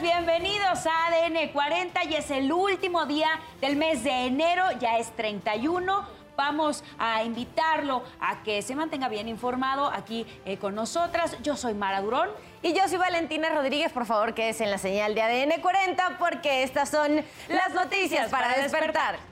bienvenidos a ADN 40 y es el último día del mes de enero, ya es 31 vamos a invitarlo a que se mantenga bien informado aquí eh, con nosotras. Yo soy Mara Durón. Y yo soy Valentina Rodríguez, por favor, que es en la señal de ADN 40 porque estas son las noticias para despertar.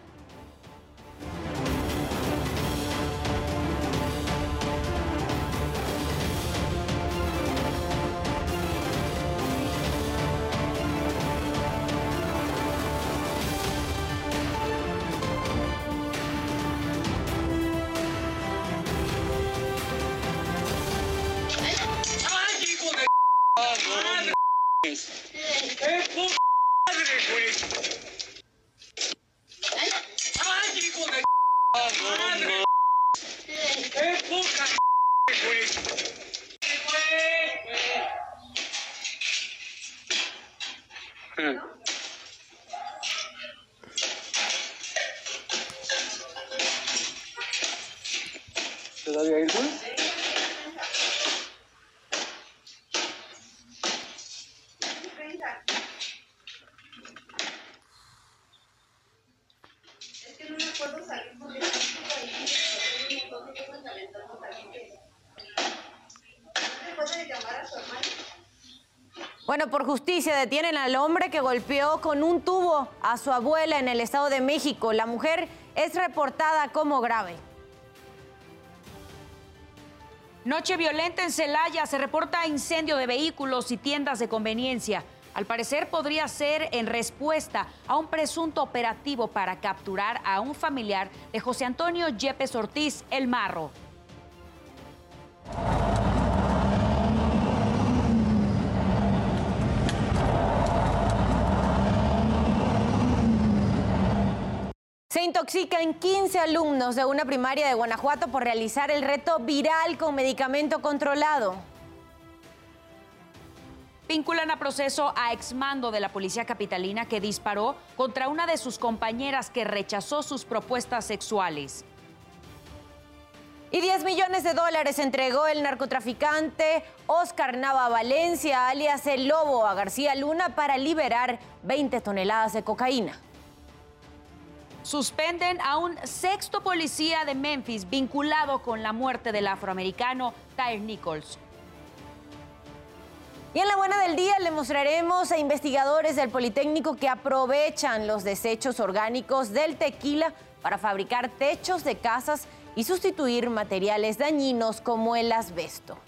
Por justicia detienen al hombre que golpeó con un tubo a su abuela en el Estado de México. La mujer es reportada como grave. Noche violenta en Celaya. Se reporta incendio de vehículos y tiendas de conveniencia. Al parecer podría ser en respuesta a un presunto operativo para capturar a un familiar de José Antonio Yepes Ortiz, el Marro. Se intoxican 15 alumnos de una primaria de Guanajuato por realizar el reto viral con medicamento controlado. Vinculan a proceso a exmando de la policía capitalina que disparó contra una de sus compañeras que rechazó sus propuestas sexuales. Y 10 millones de dólares entregó el narcotraficante Oscar Nava Valencia, alias El Lobo, a García Luna para liberar 20 toneladas de cocaína. Suspenden a un sexto policía de Memphis vinculado con la muerte del afroamericano Tyre Nichols. Y en la buena del día le mostraremos a investigadores del Politécnico que aprovechan los desechos orgánicos del tequila para fabricar techos de casas y sustituir materiales dañinos como el asbesto.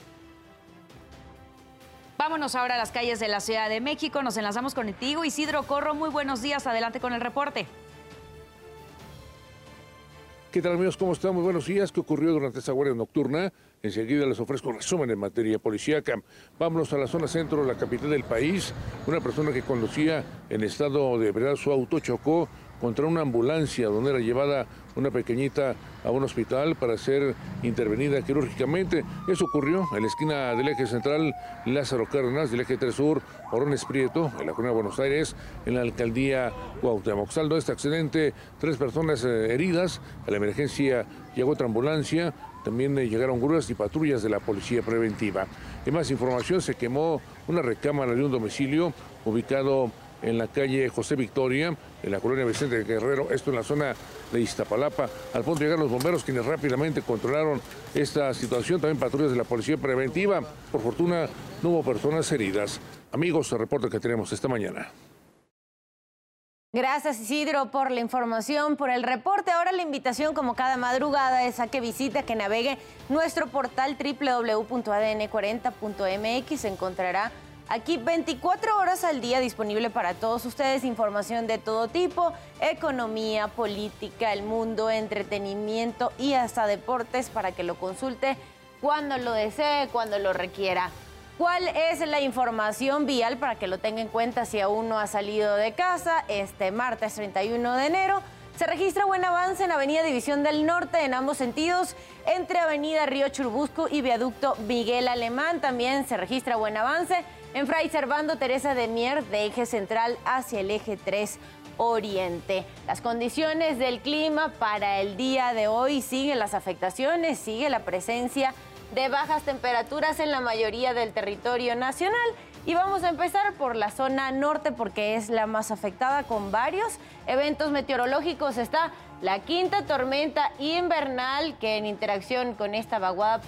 Vámonos ahora a las calles de la Ciudad de México. Nos enlazamos contigo, Isidro Corro. Muy buenos días. Adelante con el reporte. ¿Qué tal amigos? ¿Cómo están? Muy buenos días. ¿Qué ocurrió durante esta guardia nocturna? Enseguida les ofrezco un resumen en materia policíaca. Vámonos a la zona centro, la capital del país. Una persona que conducía en estado de ebriedad su auto chocó contra una ambulancia donde era llevada una pequeñita a un hospital para ser intervenida quirúrgicamente. Eso ocurrió en la esquina del eje central Lázaro Cárdenas, del eje 3 Sur, Orones Prieto, en la Comunidad de Buenos Aires, en la alcaldía Cuauhtémoc. Saldo este accidente, tres personas eh, heridas. A la emergencia llegó otra ambulancia. También eh, llegaron grúas y patrullas de la policía preventiva. En más información, se quemó una recámara de un domicilio ubicado en la calle José Victoria, en la colonia Vicente Guerrero, esto en la zona de Iztapalapa. Al punto de llegar los bomberos, quienes rápidamente controlaron esta situación, también patrullas de la policía preventiva. Por fortuna, no hubo personas heridas. Amigos, el reporte que tenemos esta mañana. Gracias Isidro por la información, por el reporte. Ahora la invitación, como cada madrugada, es a que visite, que navegue nuestro portal www.adn40.mx. Encontrará Aquí 24 horas al día disponible para todos ustedes, información de todo tipo, economía, política, el mundo, entretenimiento y hasta deportes para que lo consulte cuando lo desee, cuando lo requiera. ¿Cuál es la información vial para que lo tenga en cuenta si aún no ha salido de casa este martes 31 de enero? Se registra buen avance en Avenida División del Norte en ambos sentidos, entre Avenida Río Churubusco y Viaducto Miguel Alemán. También se registra buen avance en Fray Servando Teresa de Mier de eje central hacia el eje 3 Oriente. Las condiciones del clima para el día de hoy siguen las afectaciones, sigue la presencia de bajas temperaturas en la mayoría del territorio nacional Y vamos a empezar por la zona norte porque es la más afectada con varios eventos meteorológicos. Está la quinta tormenta invernal que en interacción con esta vaguada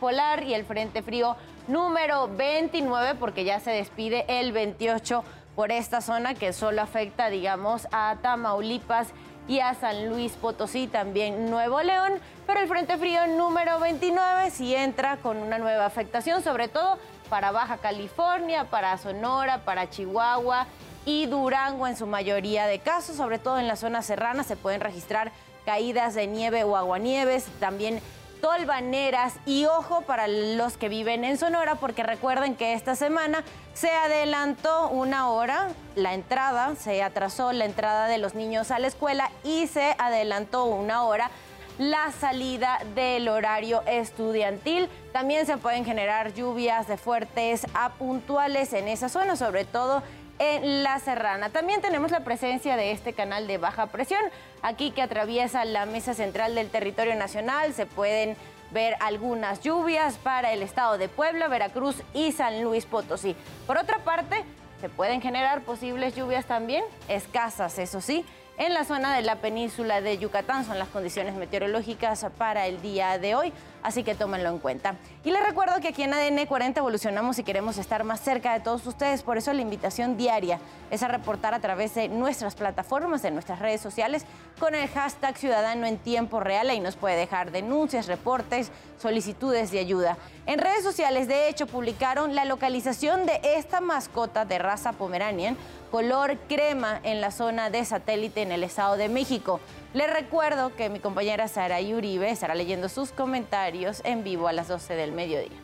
polar y el frente frío número 29 porque ya se despide el 28 por esta zona que solo afecta, digamos, a Tamaulipas y a San Luis Potosí, también Nuevo León, pero el Frente Frío número 29 sí entra con una nueva afectación, sobre todo para Baja California, para Sonora, para Chihuahua y Durango en su mayoría de casos, sobre todo en la zona serrana se pueden registrar caídas de nieve o aguanieves, también tolvaneras y ojo para los que viven en Sonora porque recuerden que esta semana se adelantó una hora la entrada, se atrasó la entrada de los niños a la escuela y se adelantó una hora la salida del horario estudiantil. También se pueden generar lluvias de fuertes a puntuales en esa zona, sobre todo en la Serrana. También tenemos la presencia de este canal de baja presión, aquí que atraviesa la mesa central del territorio nacional. Se pueden ver algunas lluvias para el estado de Puebla, Veracruz y San Luis Potosí. Por otra parte, se pueden generar posibles lluvias también, escasas, eso sí, en la zona de la península de Yucatán. Son las condiciones meteorológicas para el día de hoy, así que tómenlo en cuenta. Y les recuerdo que aquí en ADN 40 evolucionamos y queremos estar más cerca de todos ustedes, por eso la invitación diaria es a reportar a través de nuestras plataformas, de nuestras redes sociales, con el hashtag Ciudadano en Tiempo Real. Ahí nos puede dejar denuncias, reportes, solicitudes de ayuda. En redes sociales, de hecho, publicaron la localización de esta mascota de raza Pomeranian color crema en la zona de satélite en el Estado de México. Les recuerdo que mi compañera Sara Uribe estará leyendo sus comentarios en vivo a las 12 del mediodía.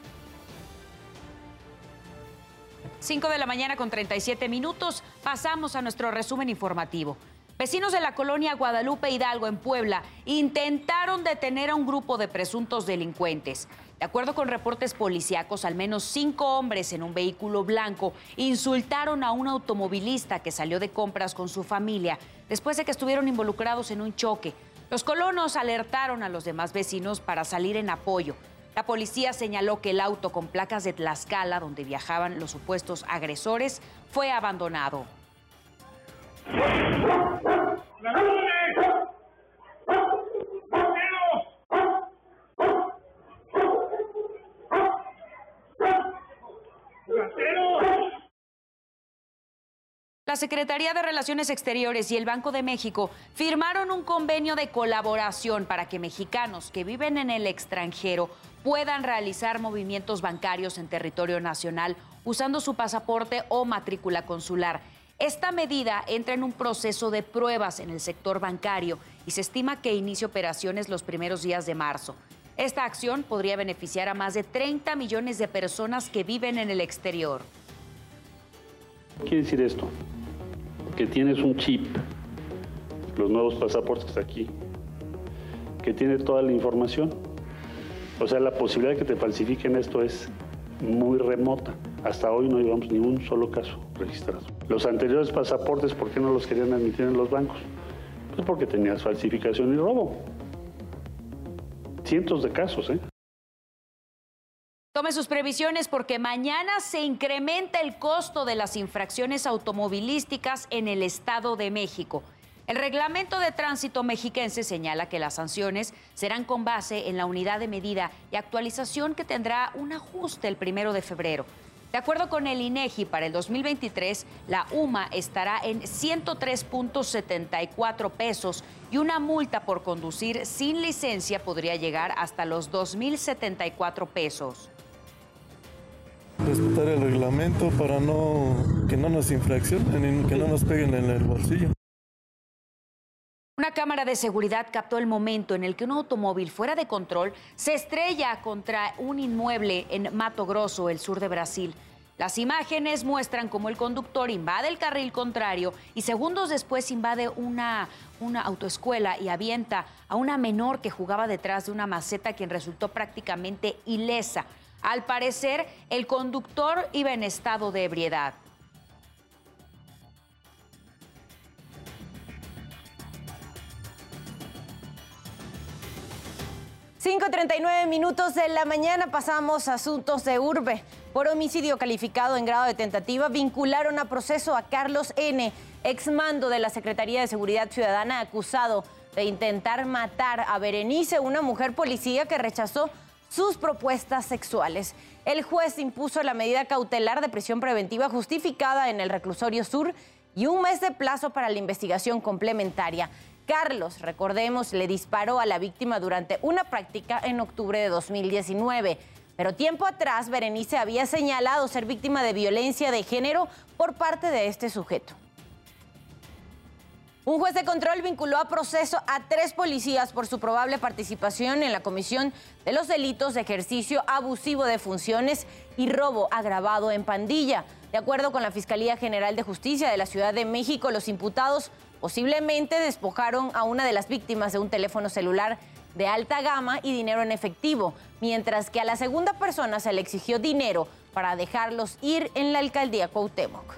5 de la mañana con 37 minutos, pasamos a nuestro resumen informativo. Vecinos de la colonia Guadalupe Hidalgo en Puebla intentaron detener a un grupo de presuntos delincuentes. De acuerdo con reportes policíacos, al menos cinco hombres en un vehículo blanco insultaron a un automovilista que salió de compras con su familia después de que estuvieron involucrados en un choque. Los colonos alertaron a los demás vecinos para salir en apoyo. La policía señaló que el auto con placas de Tlaxcala, donde viajaban los supuestos agresores, fue abandonado. La Secretaría de Relaciones Exteriores y el Banco de México firmaron un convenio de colaboración para que mexicanos que viven en el extranjero puedan realizar movimientos bancarios en territorio nacional usando su pasaporte o matrícula consular. Esta medida entra en un proceso de pruebas en el sector bancario y se estima que inicie operaciones los primeros días de marzo. Esta acción podría beneficiar a más de 30 millones de personas que viven en el exterior. ¿Qué quiere decir esto? que tienes un chip, los nuevos pasaportes aquí, que tiene toda la información. O sea, la posibilidad de que te falsifiquen esto es muy remota. Hasta hoy no llevamos ni un solo caso registrado. Los anteriores pasaportes, ¿por qué no los querían admitir en los bancos? Pues porque tenías falsificación y robo. Cientos de casos, ¿eh? Tome sus previsiones porque mañana se incrementa el costo de las infracciones automovilísticas en el Estado de México. El reglamento de tránsito mexiquense señala que las sanciones serán con base en la unidad de medida y actualización que tendrá un ajuste el primero de febrero. De acuerdo con el INEGI, para el 2023, la UMA estará en 103.74 pesos y una multa por conducir sin licencia podría llegar hasta los 2.074 pesos respetar el reglamento para no que no nos infraccionen y que no nos peguen en el bolsillo. Cámara de seguridad captó el momento en el que un automóvil fuera de control se estrella contra un inmueble en Mato Grosso, el sur de Brasil. Las imágenes muestran cómo el conductor invade el carril contrario y segundos después invade una, una autoescuela y avienta a una menor que jugaba detrás de una maceta quien resultó prácticamente ilesa. Al parecer, el conductor iba en estado de ebriedad. ...5.39 minutos de la mañana pasamos a asuntos de urbe. por homicidio calificado en grado de tentativa vincularon a proceso a Carlos N., exmando de la Secretaría de Seguridad Ciudadana, acusado de intentar matar a Berenice, una mujer policía que rechazó sus propuestas sexuales. El juez impuso la medida cautelar de prisión preventiva justificada en el reclusorio sur y un mes de plazo para la investigación complementaria. Carlos, recordemos, le disparó a la víctima durante una práctica en octubre de 2019. Pero tiempo atrás, Berenice había señalado ser víctima de violencia de género por parte de este sujeto. Un juez de control vinculó a proceso a tres policías por su probable participación en la comisión de los delitos de ejercicio abusivo de funciones y robo agravado en pandilla. De acuerdo con la Fiscalía General de Justicia de la Ciudad de México, los imputados posiblemente despojaron a una de las víctimas de un teléfono celular de alta gama y dinero en efectivo, mientras que a la segunda persona se le exigió dinero para dejarlos ir en la alcaldía Cuauhtémoc.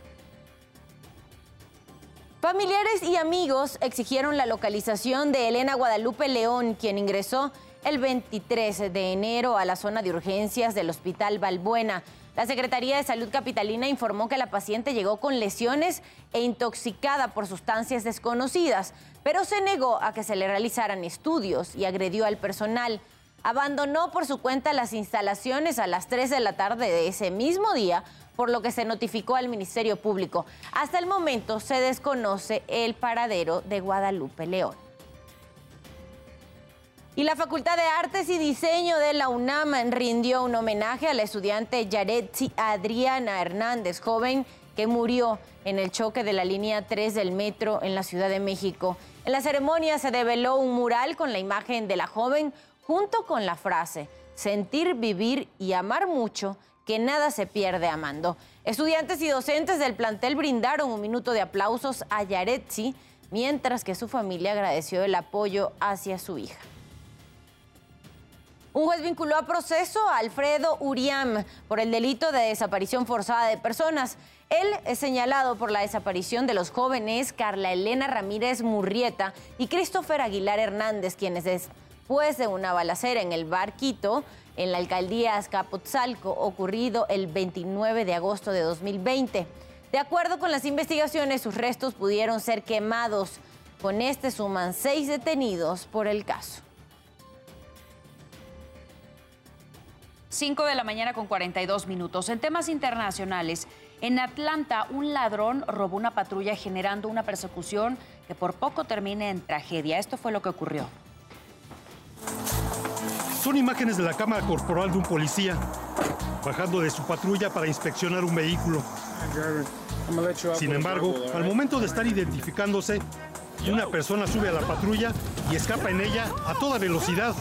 Familiares y amigos exigieron la localización de Elena Guadalupe León, quien ingresó el 23 de enero a la zona de urgencias del Hospital Balbuena. La Secretaría de Salud Capitalina informó que la paciente llegó con lesiones e intoxicada por sustancias desconocidas, pero se negó a que se le realizaran estudios y agredió al personal. Abandonó por su cuenta las instalaciones a las 3 de la tarde de ese mismo día, por lo que se notificó al Ministerio Público. Hasta el momento se desconoce el paradero de Guadalupe León. Y la Facultad de Artes y Diseño de la UNAM rindió un homenaje a la estudiante Yaretsi Adriana Hernández, joven que murió en el choque de la línea 3 del metro en la Ciudad de México. En la ceremonia se develó un mural con la imagen de la joven junto con la frase, sentir, vivir y amar mucho, que nada se pierde amando. Estudiantes y docentes del plantel brindaron un minuto de aplausos a Yaretsi, mientras que su familia agradeció el apoyo hacia su hija. Un juez vinculó a proceso a Alfredo Uriam por el delito de desaparición forzada de personas. Él es señalado por la desaparición de los jóvenes Carla Elena Ramírez Murrieta y Christopher Aguilar Hernández, quienes después de una balacera en el bar Quito, en la alcaldía Azcapotzalco, ocurrido el 29 de agosto de 2020. De acuerdo con las investigaciones, sus restos pudieron ser quemados. Con este suman seis detenidos por el caso. 5 de la mañana con 42 minutos. En temas internacionales, en Atlanta un ladrón robó una patrulla generando una persecución que por poco termina en tragedia. Esto fue lo que ocurrió. Son imágenes de la cámara corporal de un policía bajando de su patrulla para inspeccionar un vehículo. Sin embargo, al momento de estar identificándose, una persona sube a la patrulla y escapa en ella a toda velocidad.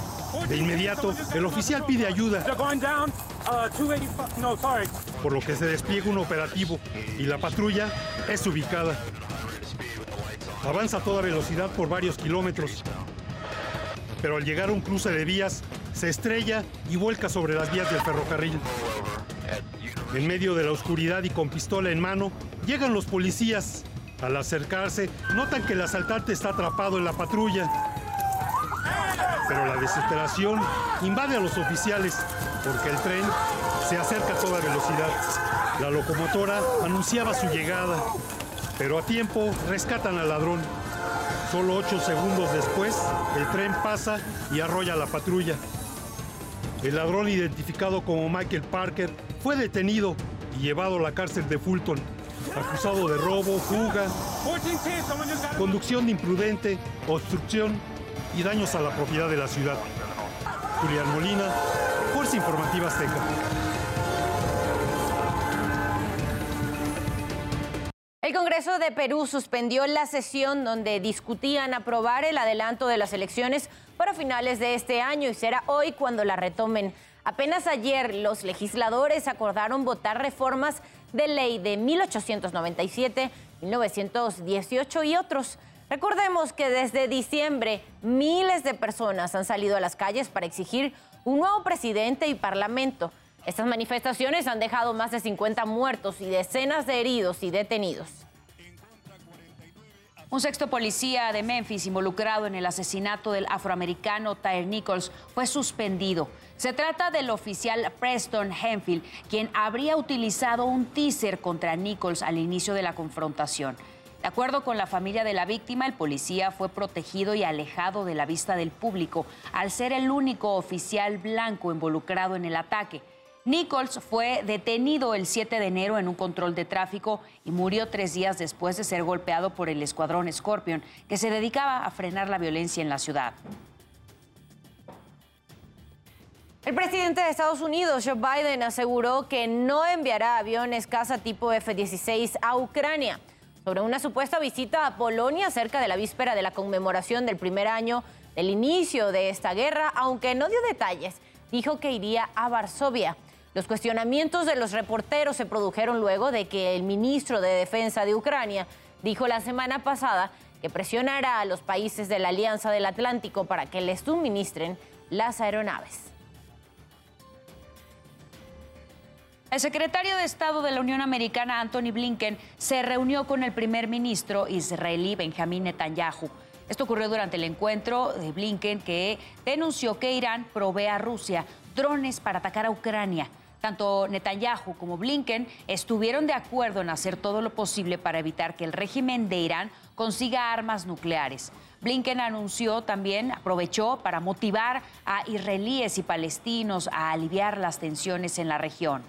De inmediato, el oficial pide ayuda, por lo que se despliega un operativo y la patrulla es ubicada. Avanza a toda velocidad por varios kilómetros, pero al llegar a un cruce de vías, se estrella y vuelca sobre las vías del ferrocarril. En medio de la oscuridad y con pistola en mano, llegan los policías. Al acercarse, notan que el asaltante está atrapado en la patrulla pero la desesperación invade a los oficiales porque el tren se acerca a toda velocidad. La locomotora anunciaba su llegada, pero a tiempo rescatan al ladrón. Solo ocho segundos después, el tren pasa y arrolla a la patrulla. El ladrón identificado como Michael Parker fue detenido y llevado a la cárcel de Fulton, acusado de robo, fuga, conducción imprudente, obstrucción y daños a la propiedad de la ciudad. Julián Molina, Fuerza Informativa Azteca. El Congreso de Perú suspendió la sesión donde discutían aprobar el adelanto de las elecciones para finales de este año y será hoy cuando la retomen. Apenas ayer los legisladores acordaron votar reformas de ley de 1897, 1918 y otros. Recordemos que desde diciembre miles de personas han salido a las calles para exigir un nuevo presidente y parlamento. Estas manifestaciones han dejado más de 50 muertos y decenas de heridos y detenidos. Un sexto policía de Memphis involucrado en el asesinato del afroamericano Tyre Nichols fue suspendido. Se trata del oficial Preston Henfield, quien habría utilizado un teaser contra Nichols al inicio de la confrontación. De acuerdo con la familia de la víctima, el policía fue protegido y alejado de la vista del público al ser el único oficial blanco involucrado en el ataque. Nichols fue detenido el 7 de enero en un control de tráfico y murió tres días después de ser golpeado por el escuadrón Scorpion, que se dedicaba a frenar la violencia en la ciudad. El presidente de Estados Unidos, Joe Biden, aseguró que no enviará aviones casa tipo F-16 a Ucrania sobre una supuesta visita a Polonia cerca de la víspera de la conmemoración del primer año del inicio de esta guerra, aunque no dio detalles, dijo que iría a Varsovia. Los cuestionamientos de los reporteros se produjeron luego de que el ministro de Defensa de Ucrania dijo la semana pasada que presionará a los países de la Alianza del Atlántico para que les suministren las aeronaves. El secretario de Estado de la Unión Americana, Anthony Blinken, se reunió con el primer ministro israelí Benjamín Netanyahu. Esto ocurrió durante el encuentro de Blinken que denunció que Irán provee a Rusia drones para atacar a Ucrania. Tanto Netanyahu como Blinken estuvieron de acuerdo en hacer todo lo posible para evitar que el régimen de Irán consiga armas nucleares. Blinken anunció también, aprovechó para motivar a israelíes y palestinos a aliviar las tensiones en la región.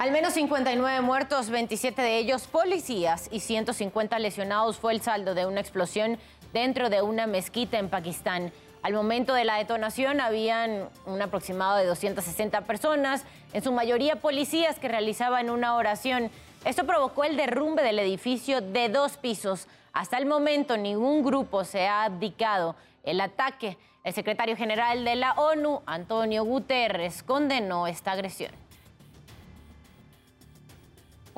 Al menos 59 muertos, 27 de ellos policías y 150 lesionados fue el saldo de una explosión dentro de una mezquita en Pakistán. Al momento de la detonación habían un aproximado de 260 personas, en su mayoría policías que realizaban una oración. Esto provocó el derrumbe del edificio de dos pisos. Hasta el momento ningún grupo se ha abdicado el ataque. El secretario general de la ONU, Antonio Guterres, condenó esta agresión.